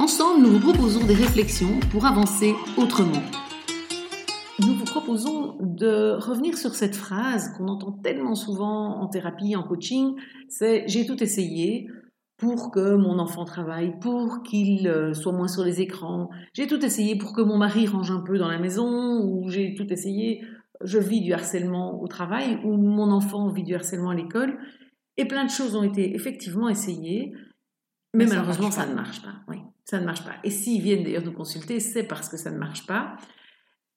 Ensemble, nous vous proposons des réflexions pour avancer autrement. Nous vous proposons de revenir sur cette phrase qu'on entend tellement souvent en thérapie, en coaching, c'est j'ai tout essayé pour que mon enfant travaille, pour qu'il euh, soit moins sur les écrans. J'ai tout essayé pour que mon mari range un peu dans la maison, ou j'ai tout essayé, je vis du harcèlement au travail, ou mon enfant vit du harcèlement à l'école. Et plein de choses ont été effectivement essayées, mais, malheureusement, ça ne marche pas. Oui ça ne marche pas. Et s'ils viennent d'ailleurs nous consulter, c'est parce que ça ne marche pas.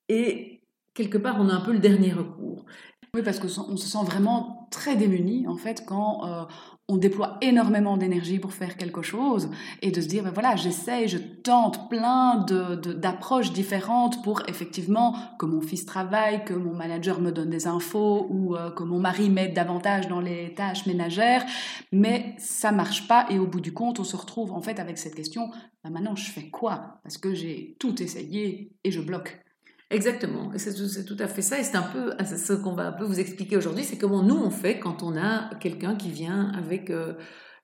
Et quelque part, on a un peu le dernier recours. Oui, parce qu'on se sent vraiment très démuni, en fait, quand euh, on déploie énormément d'énergie pour faire quelque chose et de se dire, ben voilà, j'essaye, je tente plein d'approches de, différentes pour effectivement que mon fils travaille, que mon manager me donne des infos ou euh, que mon mari m'aide davantage dans les tâches ménagères, mais ça marche pas et au bout du compte, on se retrouve en fait avec cette question, ben maintenant je fais quoi? Parce que j'ai tout essayé et je bloque. Exactement, c'est tout à fait ça, et c'est un peu ce qu'on va un peu vous expliquer aujourd'hui, c'est comment nous on fait quand on a quelqu'un qui vient avec euh,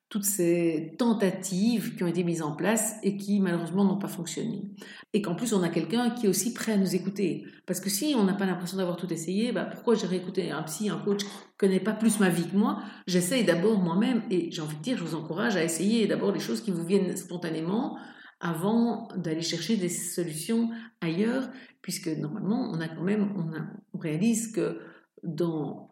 toutes ces tentatives qui ont été mises en place et qui malheureusement n'ont pas fonctionné. Et qu'en plus on a quelqu'un qui est aussi prêt à nous écouter. Parce que si on n'a pas l'impression d'avoir tout essayé, bah pourquoi j'irais écouter un psy, un coach qui connaît pas plus ma vie que moi? J'essaye d'abord moi-même, et j'ai envie de dire, je vous encourage à essayer d'abord les choses qui vous viennent spontanément, avant d'aller chercher des solutions ailleurs, puisque normalement, on a quand même, on, réalise que dans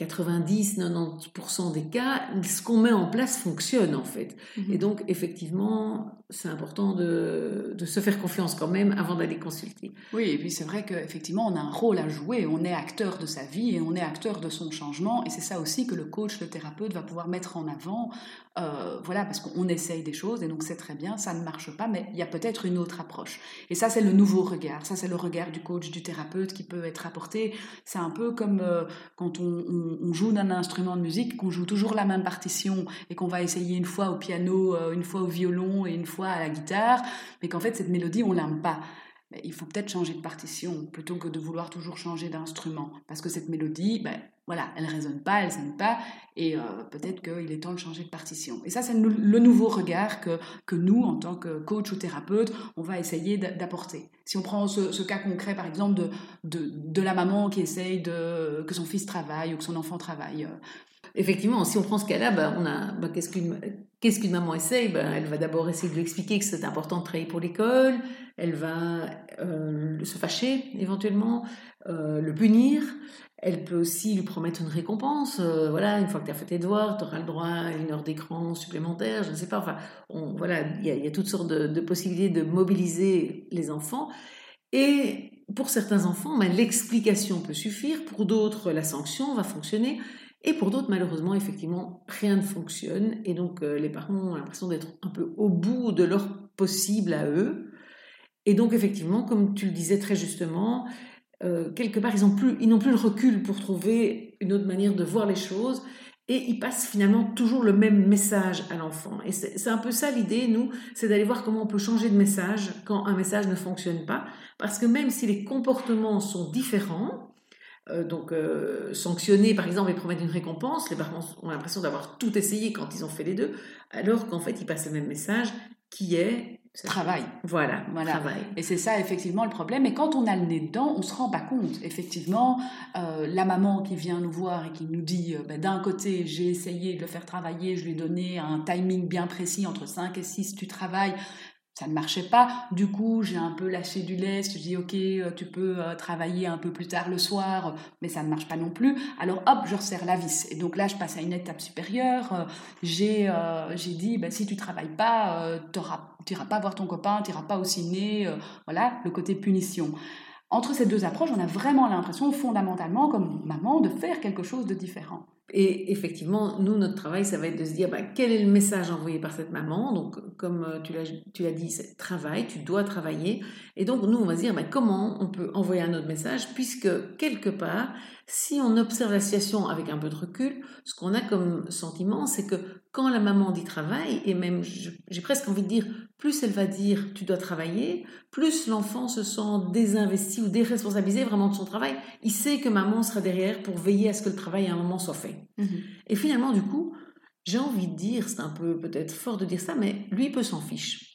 90-90% des cas, ce qu'on met en place fonctionne en fait. Et mhm. donc, effectivement, c'est important de, se faire confiance quand même avant d'aller consulter. Oui, et puis c'est vrai qu'effectivement, on a un rôle à jouer. On est acteur de sa vie et on est acteur de son changement. Et c'est ça aussi que le coach, le thérapeute va pouvoir mettre en avant. Euh, voilà, parce qu'on essaye des choses et donc c'est très bien, ça ne marche pas, mais il y a peut-être une autre approche. Et ça, c'est le nouveau regard. Ça, c'est le regard du coach, du thérapeute qui peut être apporté. C'est un peu comme euh, quand on, joue d'un instrument de musique, qu'on joue toujours la même partition et qu'on va essayer une fois au piano, euh, une fois au violon et une fois à la guitare, mais qu'en fait cette mélodie on l'aime pas. il faut peut-être changer de partition plutôt que de vouloir toujours changer d'instrument parce que cette mélodie, ben, voilà, elle résonne pas, elle sonne pas, et euh, peut-être qu'il est temps de changer de partition. Et ça, c'est le nouveau regard que, que nous, en tant que coach ou thérapeute, on va essayer d'apporter. Si on prend ce, cas concret, par exemple, de, de, la maman qui essaye de, que son fils travaille ou que son enfant travaille. Euh. Effectivement, si on prend ce cas-là, bah, bah, qu'est-ce qu'une Qu'est-ce qu'une maman essaye? Ben, Elle va d'abord essayer de lui expliquer que c'est important de travailler pour l'école, elle va euh, se fâcher éventuellement, le punir, elle peut aussi lui promettre une récompense. Euh, voilà, une fois que tu as fait tes devoirs, tu auras le droit à une heure d'écran supplémentaire, je ne sais pas. Enfin, voilà, il y, a toutes sortes de, possibilités de mobiliser les enfants. Et pour certains enfants, ben, l'explication peut suffire. Pour d'autres, la sanction va fonctionner. Et pour d'autres, malheureusement, effectivement, rien ne fonctionne. Et donc, euh, les parents ont l'impression d'être un peu au bout de leur possible à eux. Et donc, effectivement, comme tu le disais très justement, euh, quelque part, ils n'ont plus, le recul pour trouver une autre manière de voir les choses. Et ils passent finalement toujours le même message à l'enfant. Et c'est un peu ça l'idée, nous, c'est d'aller voir comment on peut changer de message quand un message ne fonctionne pas. Parce que même si les comportements sont différents, donc euh, sanctionner par exemple et promettre une récompense, les parents ont l'impression d'avoir tout essayé quand ils ont fait les deux, alors qu'en fait ils passent le même message qui est Travail. Voilà, voilà. Travail. Et c'est ça effectivement le problème. Et quand on a le nez dedans, on se rend pas compte. Effectivement, euh, la maman qui vient nous voir et qui nous dit, euh, ben, d'un côté, j'ai essayé de le faire travailler, je lui ai donné un timing bien précis entre 5 et 6, tu travailles ça ne marchait pas. Du coup, j'ai un peu lâché du lest. Je dis, OK, euh, tu peux euh, travailler un peu plus tard le soir, mais ça ne marche pas non plus. Alors, hop, je resserre la vis. Et donc là, je passe à une étape supérieure. Euh, j'ai j'ai dit, bah, si tu travailles pas, tu n'iras pas voir ton copain, tu n'iras pas au ciné. voilà, le côté punition. Entre ces deux approches, on a vraiment l'impression, fondamentalement, comme maman, de faire quelque chose de différent. Et effectivement, nous, notre travail, ça va être de se dire bah, quel est le message envoyé par cette maman? Donc, comme euh, tu l'as dit, c'est travail, tu dois travailler. Et donc, nous, on va se dire bah, comment on peut envoyer un autre message, puisque quelque part, si on observe la situation avec un peu de recul, ce qu'on a comme sentiment, c'est que quand la maman dit travail, et même j'ai presque envie de dire, plus elle va dire tu dois travailler, plus l'enfant se sent désinvesti ou déresponsabilisé vraiment de son travail. Il sait que maman sera derrière pour veiller à ce que le travail à un moment soit fait. Mhm. Et finalement, du coup, j'ai envie de dire, c'est un peu peut-être fort de dire ça, mais lui peut s'en fiche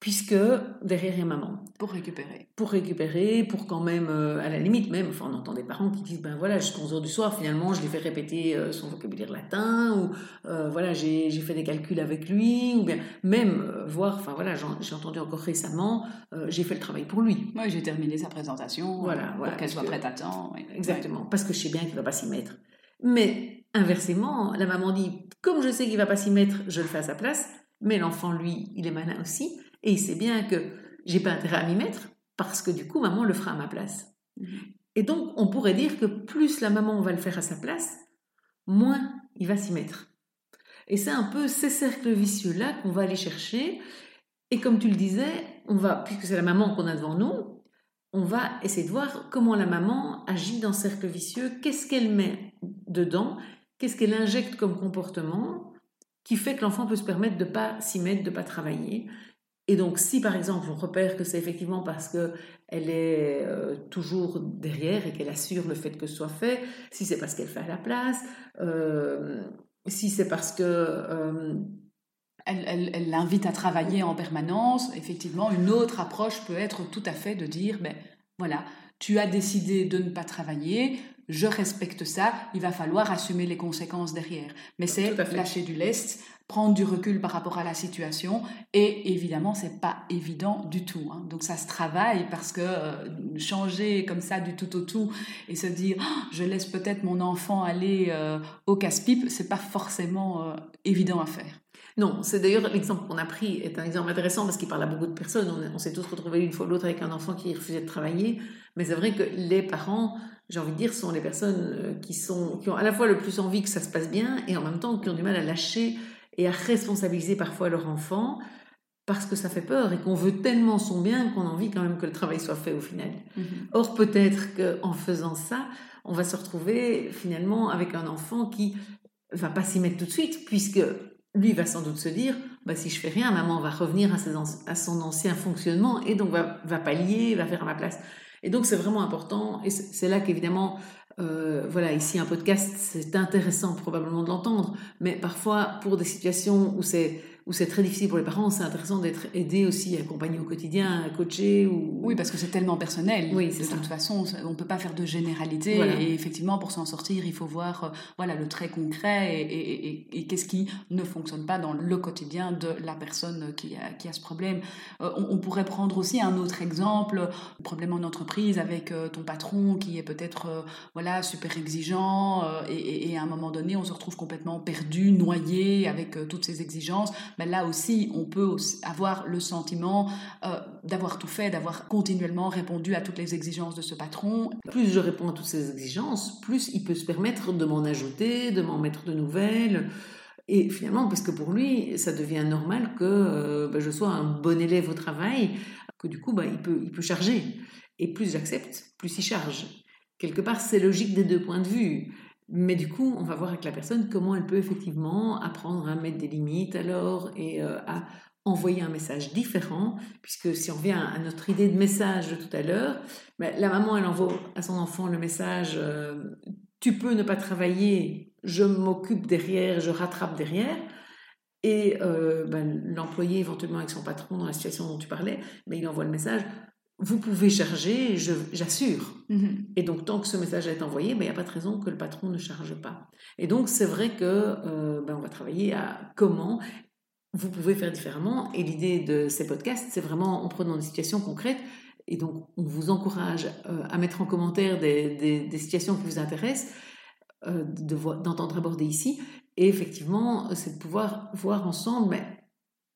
puisque derrière a maman. Pour récupérer. Pour récupérer, pour quand même, euh, à la limite même, enfin, on entend des parents qui disent, ben voilà, jusqu'à 11h du soir, finalement, je l'ai fait répéter euh, son vocabulaire latin, ou euh, voilà, j'ai fait des calculs avec lui, ou bien même voir, enfin voilà, j'ai entendu encore récemment, j'ai fait le travail pour lui. Oui, j'ai terminé sa présentation, voilà, pour qu'elle soit prête à temps. Exactement, parce que je sais bien qu'il ne va pas s'y mettre. Mais inversement, la maman dit, comme je sais qu'il ne va pas s'y mettre, je le fais à sa place, mais l'enfant, lui, il est malin aussi, et il sait bien que j'ai pas intérêt à m'y mettre parce que du coup, maman le fera à ma place. Mhm. Et donc, on pourrait dire que plus la maman va le faire à sa place, moins il va s'y mettre. Et c'est un peu ces cercles vicieux-là qu'on va aller chercher. Et comme tu le disais, on va, puisque c'est la maman qu'on a devant nous, on va essayer de voir comment la maman agit dans ce cercle vicieux, qu'est-ce qu'elle met dedans, qu'est-ce qu'elle injecte comme comportement qui fait que l'enfant peut se permettre de ne pas s'y mettre, de ne pas travailler? Et donc, si par exemple on repère que c'est effectivement parce qu'elle est euh, toujours derrière et qu'elle assure le fait que ce soit fait, si c'est parce qu'elle fait à la place, euh, si c'est parce que... Euh, elle l'invite à travailler en permanence, effectivement, une autre approche peut être tout à fait de dire, ben voilà, tu as décidé de ne pas travailler, je respecte ça, il va falloir assumer les conséquences derrière. Mais c'est lâcher du lest, prendre du recul par rapport à la situation et évidemment c'est pas évident du tout hein. donc ça se travaille parce que euh, changer comme ça du tout au tout et se dire ah, je laisse peut-être mon enfant aller euh, au casse-pipe c'est pas forcément euh, évident à faire non, c'est d'ailleurs l'exemple qu'on a pris est un exemple intéressant parce qu'il parle à beaucoup de personnes. On, s'est tous retrouvés une fois ou l'autre avec un enfant qui refusait de travailler. Mais c'est vrai que les parents, j'ai envie de dire, sont les personnes qui, sont, qui ont à la fois le plus envie que ça se passe bien et en même temps qui ont du mal à lâcher et à responsabiliser parfois leur enfant parce que ça fait peur et qu'on veut tellement son bien qu'on a envie quand même que le travail soit fait au final. Mhm. Or, peut-être qu'en faisant ça, on va se retrouver finalement avec un enfant qui va pas s'y mettre tout de suite, puisque lui va sans doute se dire, bah, si je fais rien, maman va revenir à, à son ancien fonctionnement et donc va, va pallier, va faire à ma place. Et donc c'est vraiment important, et c'est là qu'évidemment euh, voilà, ici un podcast, c'est intéressant probablement de l'entendre, mais parfois pour des situations où c'est où c'est très difficile pour les parents, c'est intéressant d'être aidé aussi, accompagné au quotidien, à coacher. Ou... Oui, parce que c'est tellement personnel. Oui, de toute façon, on ne peut pas faire de généralité. Et effectivement, pour s'en sortir, il faut voir euh, voilà, le trait concret et, qu'est-ce qui ne fonctionne pas dans le quotidien de la personne qui a, qui a ce problème. Euh, on, pourrait prendre aussi un autre exemple, problème en entreprise avec euh, ton patron qui est peut-être voilà, super exigeant et, à un moment donné, on se retrouve complètement perdu, noyé avec toutes ces exigences là aussi, on peut avoir le sentiment euh, d'avoir tout fait, d'avoir continuellement répondu à toutes les exigences de ce patron. Plus je réponds à toutes ces exigences, plus il peut se permettre de m'en ajouter, de m'en mettre de nouvelles. Et finalement, parce que pour lui, ça devient normal que euh, bah, je sois un bon élève au travail, que du coup, bah, il, peut, il peut charger. Et plus j'accepte, plus il charge. Quelque part, c'est logique des deux points de vue. Mais du coup, on va voir avec la personne comment elle peut effectivement apprendre à mettre des limites alors et euh, à envoyer un message différent, puisque si on revient à notre idée de message de tout à l'heure, ben, la maman, elle envoie à son enfant le message euh, Tu peux ne pas travailler, je m'occupe derrière, je rattrape derrière ». Et euh, ben, l'employé, éventuellement avec son patron dans la situation dont tu parlais, mais ben, il envoie le message vous pouvez charger, j'assure. Mhm. Et donc, tant que ce message est envoyé, ben, il n'y a pas de raison que le patron ne charge pas. Et donc, c'est vrai que euh, ben, on va travailler à comment vous pouvez faire différemment. Et l'idée de ces podcasts, c'est vraiment en prenant des situations concrètes. Et donc, on vous encourage euh, à mettre en commentaire des, des, situations qui vous intéressent, euh, d'entendre aborder ici. Et effectivement, c'est de pouvoir voir ensemble mais,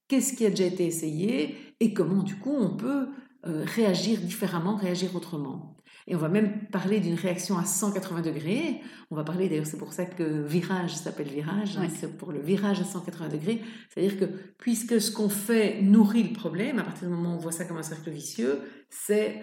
qu'est-ce qui a déjà été essayé et comment, du coup, on peut euh, réagir différemment, réagir autrement. Et on va même parler d'une réaction à 180 degrés. On va parler, d'ailleurs, c'est pour ça que virage s'appelle virage, hein, c'est pour le virage à 180 degrés. C'est-à-dire que puisque ce qu'on fait nourrit le problème, à partir du moment où on voit ça comme un cercle vicieux, c'est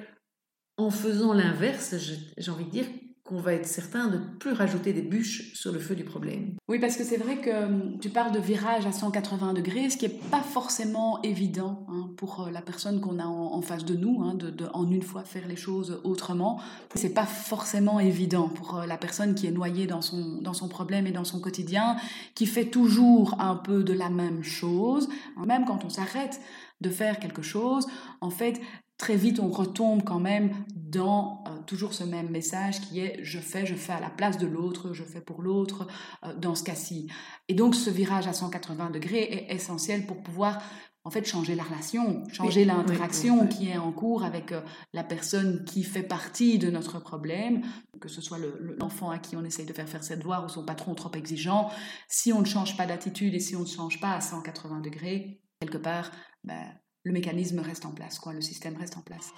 en faisant l'inverse, j'ai envie de dire, qu'on va être certain de ne plus rajouter des bûches sur le feu du problème. Oui, parce que c'est vrai que hum, tu parles de virage à 180 degrés, ce qui n'est pas forcément évident hein, pour euh, la personne qu'on a en, face de nous, hein, de, en une fois faire les choses autrement. C'est pas forcément évident pour euh, la personne qui est noyée dans son, dans son problème et dans son quotidien, qui fait toujours un peu de la même chose, même quand on s'arrête de faire quelque chose, en fait, très vite on retombe quand même dans euh, toujours ce même message qui est je fais, je fais à la place de l'autre, je fais pour l'autre euh, dans ce cas-ci. Et donc ce virage à 180 degrés est essentiel pour pouvoir en fait changer la relation, changer l'interaction qui est en cours avec euh, la personne qui fait partie de notre problème, que ce soit l'enfant à qui on essaye de faire faire ses devoirs ou son patron trop exigeant. Si on ne change pas d'attitude et si on ne change pas à 180 degrés, quelque part, ben, le mécanisme reste en place, quoi, le système reste en place.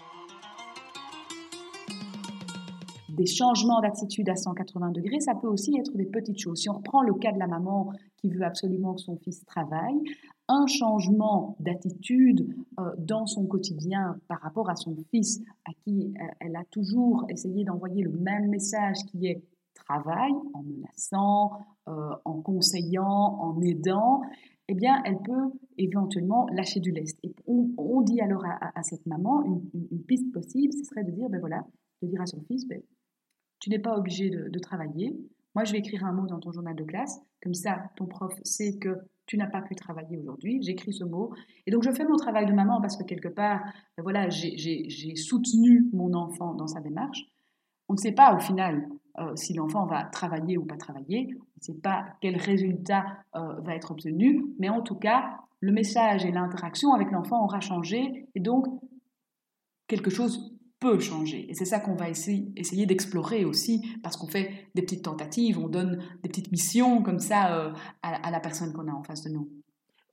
Des changements d'attitude à 180 degrés, ça peut aussi être des petites choses. Si on reprend le cas de la maman qui veut absolument que son fils travaille, un changement d'attitude euh, dans son quotidien par rapport à son fils, à qui euh, elle a toujours essayé d'envoyer le même message qui est travail, en menaçant, euh, en conseillant, en aidant, eh bien, elle peut éventuellement lâcher du lest. Et on, dit alors à, cette maman, une, piste possible, ce serait de dire, ben voilà, de dire à son fils, ben, tu n'es pas obligé de, travailler. Moi, je vais écrire un mot dans ton journal de classe. Comme ça, ton prof sait que tu n'as pas pu travailler aujourd'hui. J'écris ce mot. Et donc, je fais mon travail de maman parce que quelque part, ben voilà, j'ai soutenu mon enfant dans sa démarche. On ne sait pas au final euh, si l'enfant va travailler ou pas travailler. On ne sait pas quel résultat euh, va être obtenu. Mais en tout cas, le message et l'interaction avec l'enfant aura changé. Et donc, quelque chose peut changer. Et c'est ça qu'on va essayer, d'explorer aussi, parce qu'on fait des petites tentatives, on donne des petites missions comme ça euh, à, la personne qu'on a en face de nous.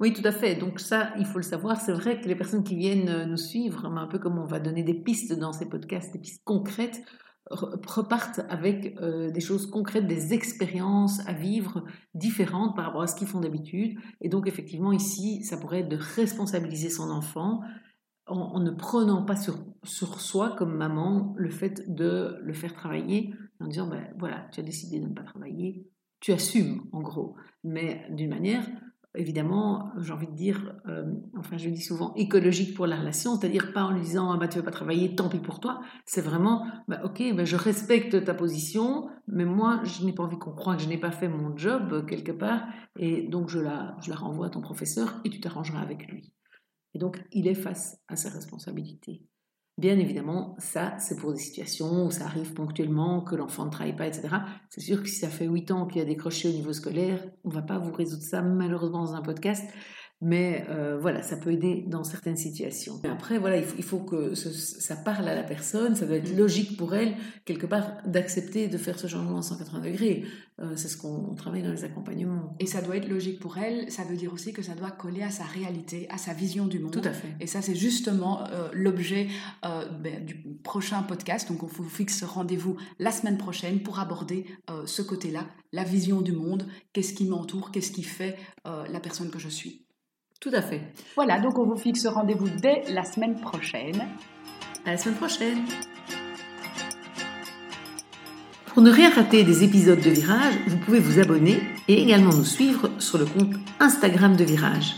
Oui, tout à fait. Donc ça, il faut le savoir. C'est vrai que les personnes qui viennent nous suivre, un peu comme on va donner des pistes dans ces podcasts, des pistes concrètes, repartent avec euh, des choses concrètes, des expériences à vivre différentes par rapport à ce qu'ils font d'habitude. Et donc effectivement, ici, ça pourrait être de responsabiliser son enfant en, ne prenant pas sur, sur, soi comme maman le fait de le faire travailler, en disant, ben, voilà, tu as décidé de ne pas travailler, tu assumes en gros, mais d'une manière évidemment, j'ai envie de dire, euh, enfin je dis souvent écologique pour la relation, c'est-à-dire pas en lui disant ah, bah, tu ne veux pas travailler, tant pis pour toi, c'est vraiment bah, ok, bah, je respecte ta position, mais moi je n'ai pas envie qu'on croie que je n'ai pas fait mon job euh, quelque part, et donc je la, je la renvoie à ton professeur et tu t'arrangeras avec lui. Et donc il est face à ses responsabilités. Bien évidemment, ça, c'est pour des situations où ça arrive ponctuellement, que l'enfant ne travaille pas, etc. C'est sûr que si ça fait 8 ans qu'il a décroché au niveau scolaire, on ne va pas vous résoudre ça malheureusement dans un podcast. Mais euh, voilà, ça peut aider dans certaines situations. après, voilà, il faut, que ça parle à la personne, ça doit être logique pour elle, quelque part, d'accepter de faire ce changement à 180 degrés. Euh, c'est ce qu'on travaille dans les accompagnements. Et ça doit être logique pour elle, ça veut dire aussi que ça doit coller à sa réalité, à sa vision du monde. Tout à fait. Et ça, c'est justement euh, l'objet ben, du prochain podcast. Donc, on vous fixe rendez-vous la semaine prochaine pour aborder ce côté-là, la vision du monde, qu'est-ce qui m'entoure, qu'est-ce qui fait la personne que je suis. Tout à fait. Voilà, donc on vous fixe rendez-vous dès la semaine prochaine. À la semaine prochaine. Pour ne rien rater des épisodes de Virage, vous pouvez vous abonner et également nous suivre sur le compte Instagram de Virage.